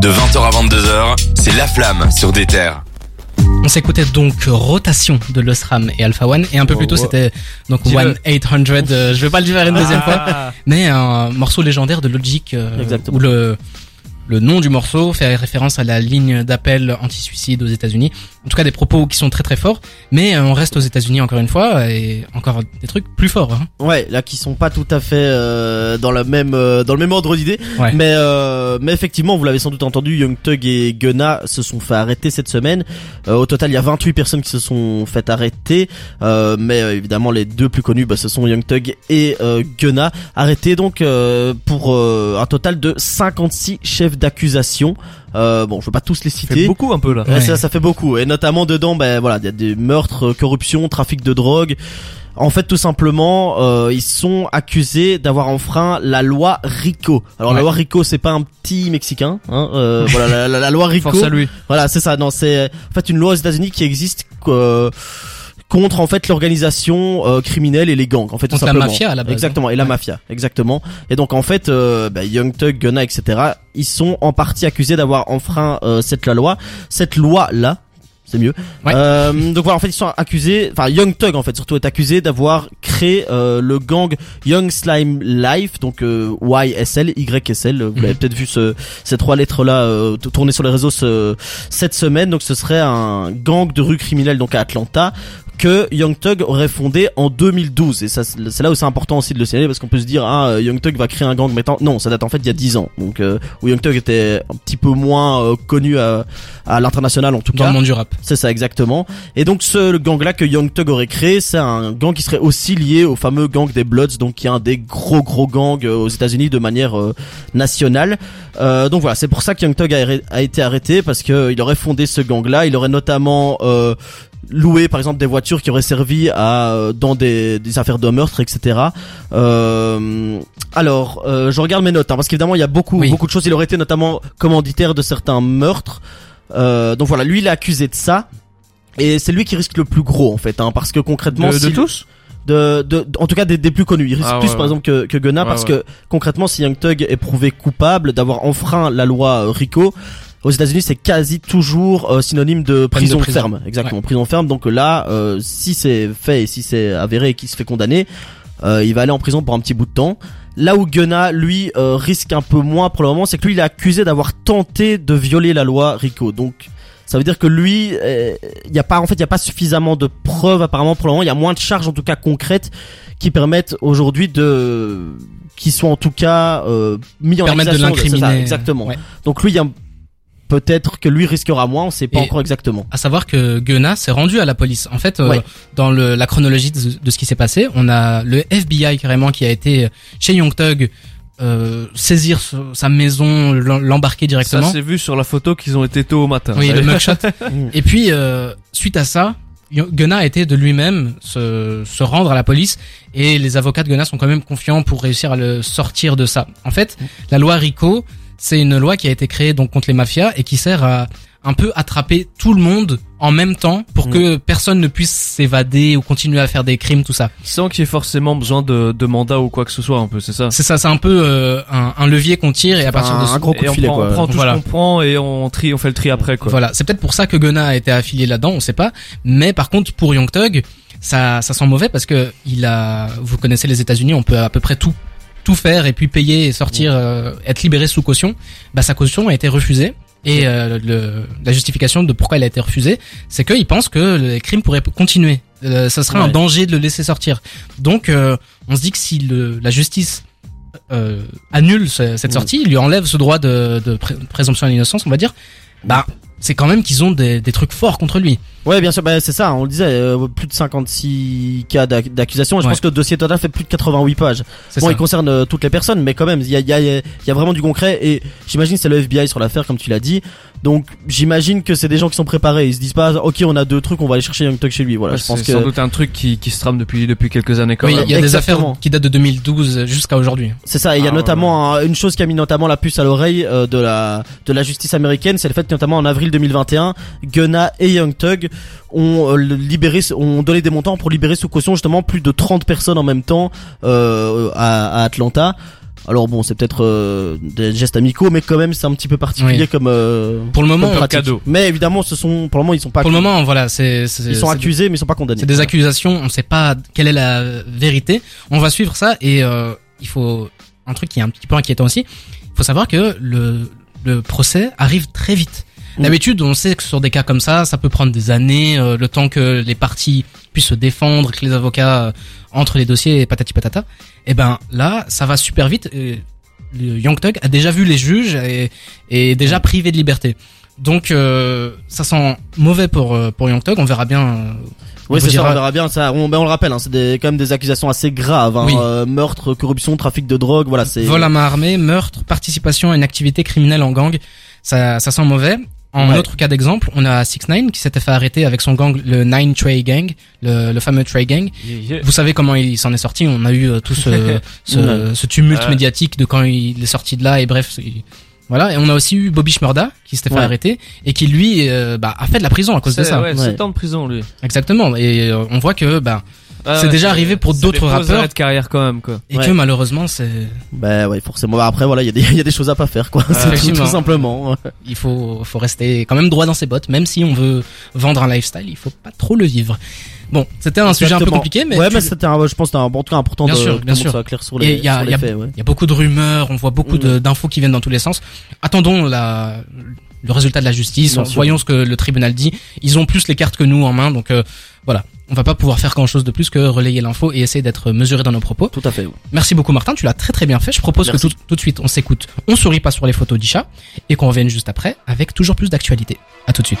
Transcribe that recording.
De 20h à 22h, c'est La Flamme sur des terres. On s'écoutait donc Rotation de l'Osram et Alpha One et un peu plus tôt Oh, oh. c'était donc. One 800 euh, je vais pas le dire une deuxième fois Ah. mais un morceau légendaire de Logic euh, Exactement. où le le nom du morceau fait référence à la ligne d'appel anti-suicide aux États-Unis. En tout cas, des propos qui sont très très forts. Mais euh, on reste aux États-Unis encore une fois et encore des trucs plus forts. Hein. Ouais, là qui sont pas tout à fait euh, dans la même euh, dans le même ordre d'idée, Ouais. mais euh, mais effectivement, vous l'avez sans doute entendu, Young Thug et Gunna se sont fait arrêter cette semaine. Euh, au total, il y a 28 personnes qui se sont fait arrêter, euh, mais euh, évidemment les deux plus connus, bah, ce sont Young Thug et euh, Gunna, arrêtés donc euh, pour euh, un total de 56 chefs d'accusation. Euh, bon, je veux pas tous les Ça fait citer. beaucoup un peu là. Ouais, ça, ça fait beaucoup. Et notamment dedans, ben voilà, il y a des meurtres, euh, corruption, trafic de drogue. En fait, tout simplement, euh, ils sont accusés d'avoir enfreint la loi RICO. Alors la loi RICO, c'est pas un petit mexicain. Hein, euh, voilà, la, la- la loi RICO. Force à lui. Voilà, c'est ça. Non, c'est en fait une loi aux États-Unis qui existe. euh, contre en fait l'organisation euh, criminelle et les gangs en fait tout Donc la simplement. mafia, à la base, exactement et la Ouais. mafia exactement et donc en fait euh, bah, Young Thug Gunna etc ils sont en partie accusés d'avoir enfreint euh, cette loi cette loi là c'est mieux. Ouais. Euh, donc voilà, en fait, ils sont accusés, enfin Young Thug en fait surtout est accusé d'avoir créé euh, le gang Young Slime Life, donc euh, YSL, YSL. Vous l'avez Mhm. peut-être vu ce, ces trois lettres là euh, tourner sur les réseaux ce, cette semaine. Donc ce serait un gang de rue criminelle donc à Atlanta que Young Thug aurait fondé en 2012 et ça c'est là où c'est important aussi de le signaler parce qu'on peut se dire ah euh, Young Thug va créer un gang maintenant non ça date en fait il y a 10 ans donc euh, où Young Thug était un petit peu moins euh, connu à, à l'international en tout Dans cas le monde du rap. c'est ça exactement. Et donc ce gang là que Young Thug aurait créé, c'est un gang qui serait aussi lié au fameux gang des Bloods, donc qui est un des gros gros gangs euh, aux États-Unis de manière euh, nationale. Euh, donc voilà, c'est pour ça que Young Thug a, a été arrêté parce que il aurait fondé ce gang là. Il aurait notamment loué par exemple des voitures qui auraient servi à euh, dans des, des affaires de meurtre, etc. Euh, alors, euh, je regarde mes notes hein, parce qu'évidemment il y a beaucoup Oui. beaucoup de choses. Il aurait été notamment commanditaire de certains meurtres. Euh, donc voilà, lui il est accusé de ça. Et c'est lui qui risque le plus gros en fait, hein, parce que concrètement, De, de tous de, de- en tout cas des, des plus connus, il risque Ah, plus ouais, par ouais. exemple que, que Gunna, Ouais, parce que concrètement, si Young Thug est prouvé coupable d'avoir enfreint la loi euh, RICO, aux États-Unis, c'est quasi toujours euh, synonyme de prison, prison. ferme, exactement, prison ferme. Donc là, euh, si c'est fait et si c'est avéré et qu'il se fait condamner, euh, il va aller en prison pour un petit bout de temps. Là où Gunna, lui, euh, risque un peu moins pour le moment, c'est que lui, il est accusé d'avoir tenté de violer la loi RICO. Donc, ça veut dire que lui, euh, il y a pas, en fait, il y a pas suffisamment de preuves apparemment pour le moment. Il y a moins de charges, en tout cas concrètes, qui permettent aujourd'hui de, qui sont en tout cas euh, mis en de accusation. ça, l'incriminer. exactement. Ouais. Donc lui, il y a peut-être que lui risquera moins. On sait pas Et- encore exactement. À savoir que Gunna s'est rendu à la police. En fait, euh, Ouais. dans le, la chronologie de, de ce qui s'est passé, on a le FBI carrément qui a été chez Young Thug euh, saisir sa maison, l'em- l'embarquer Ça directement. s'est vu sur la photo qu'ils ont été tôt au matin. oui, le mugshot. Mm. Et puis, euh, suite à ça, Gunna a été de lui-même se, se rendre à la police et les avocats de Gunna sont quand même confiants pour réussir à le sortir de ça. En fait, la loi RICO, c'est une loi qui a été créée donc contre les mafias et qui sert à un peu attraper tout le monde en même temps pour Mm. que personne ne puisse s'évader ou continuer à faire des crimes, tout ça. Sans qu'il y ait forcément besoin de, de mandat ou quoi que ce soit, un peu, c'est ça? C'est ça, c'est un peu euh, un, un levier qu'on tire et à partir un, de un gros coup Et de on prend, quoi. on prend tout Voilà. ce qu'on prend et on trie, on fait le tri après, quoi. Voilà, c'est peut-être pour ça que Gunna a été affilié là-dedans, on sait pas. Mais par contre, pour Young Thug, ça, ça sent mauvais parce que il a, vous connaissez les États-Unis, on peut à peu près tout, tout faire et puis payer et sortir, euh, être libéré sous caution. Bah sa caution a été refusée. Et euh, le, la justification de pourquoi elle a été refusée, c'est qu'il pense que les crimes pourraient continuer. Euh, ça serait un Ouais. danger de le laisser sortir. Donc, euh, on se dit que si le, la justice annule ce- cette sortie, lui enlève ce droit de, de pré- présomption d'innocence, on va dire. Bah, c'est quand même qu'ils ont des, des trucs forts contre lui. Ouais, bien sûr, bah, c'est ça, on le disait, euh, plus de 56 cas d'ac- d'accusation, et je Ouais. pense que le dossier total fait plus de 88 pages. C'est Bon, ça. il concerne euh, toutes les personnes, mais quand même, il y a, il y, a, il y a vraiment du concret, et j'imagine que c'est le FBI sur l'affaire, comme tu l'as dit, donc j'imagine que c'est des gens qui sont préparés, ils se disent pas, ok, on a deux trucs, on va aller chercher Young chez lui, voilà, Ouais, je pense c'est que... sans doute un truc qui, qui se trame depuis, depuis quelques années quand Oui, même. il y a des affaires qui datent de 2012 jusqu'à aujourd'hui. C'est ça, et il y a Ah, ouais, notamment un- une chose qui a mis notamment la puce à l'oreille euh, de la de la justice américaine, c'est le fait que notamment en avril 2021, Gunna et Young Thug ont euh, libéré, ont donné des montants pour libérer sous caution justement plus de 30 personnes en même temps euh, à, à Atlanta. Alors bon, c'est peut-être euh, des gestes amicaux, mais quand même, c'est un petit peu particulier Oui. comme. euh, Pour le moment, pratique. cadeau. Mais évidemment, ce sont pour le moment, ils sont pas. pour le moment, voilà, c'est ils sont accusés, mais ils sont pas condamnés. C'est des accusations, on ne sait pas quelle est la vérité. On va suivre ça et euh, il faut un truc qui est un petit peu inquiétant aussi. Il faut savoir que le le procès arrive très vite. D'habitude, on sait que sur des cas comme ça, ça peut prendre des années, euh, le temps que les parties puissent se défendre, que les avocats euh, entrent les dossiers et patati patata. Et ben là, ça va super vite. Et le Young Thug a déjà vu les juges et est déjà privé de liberté. Donc euh, ça sent mauvais pour euh, pour Young Thug. On verra bien. euh, on Oui, c'est ça, on verra bien ça. On, ben, on le rappelle, hein, c'est des, quand même des accusations assez graves. Hein, Oui. euh, meurtre, corruption, trafic de drogue, voilà, c'est. Vol à main armée, meurtre, participation à une activité criminelle en gang. Ça, ça sent mauvais. En Ouais. autre cas d'exemple, on a 6 9 qui s'était fait arrêter avec son gang, le Nine Trey Gang, le, le fameux Trey Gang. Vous savez comment il s'en est sorti. On a eu euh, tout ce, ce, ce tumulte Ouais. médiatique de quand il est sorti de là et bref. Voilà. Et on a aussi eu Bobby Shmurda qui s'était fait Ouais. arrêter et qui lui euh, bah, a fait de la prison à cause de ça. Ouais, Ouais. 7 ans de prison, lui. Exactement. Et euh, on voit que bah Ah C'est déjà arrivé pour d'autres rappeurs. de carrière quand même, quoi. et Ouais. que malheureusement c'est Ben ouais, forcément. Bah, Après, voilà, il y a des, il y a des choses à pas faire, quoi. C'est tout, tout simplement. il faut faut rester quand même droit dans ses bottes même si on veut vendre un lifestyle il faut pas trop le vivre bon c'était un sujet un peu compliqué mais ouais, tu- mais c'était un, je pense, un, en tout cas important Bien de, sûr, bien sûr. clair sur les, il y a- y a- ouais. il y a beaucoup de rumeurs on voit beaucoup de- d'infos qui viennent dans tous les sens attendons la le résultat de la justice Bien sûr. voyons ce que le tribunal dit ils ont plus les cartes que nous en main donc euh, voilà on va pas pouvoir faire grand chose de plus que relayer l'info et essayer d'être mesuré dans nos propos Tout à fait. ouais. Merci beaucoup Martin, tu l'as très très bien fait. Je propose Merci. que tout, tout de suite on s'écoute, on sourit pas sur les photos d'Isha et qu'on revienne juste après avec toujours plus d'actualité. À tout de suite.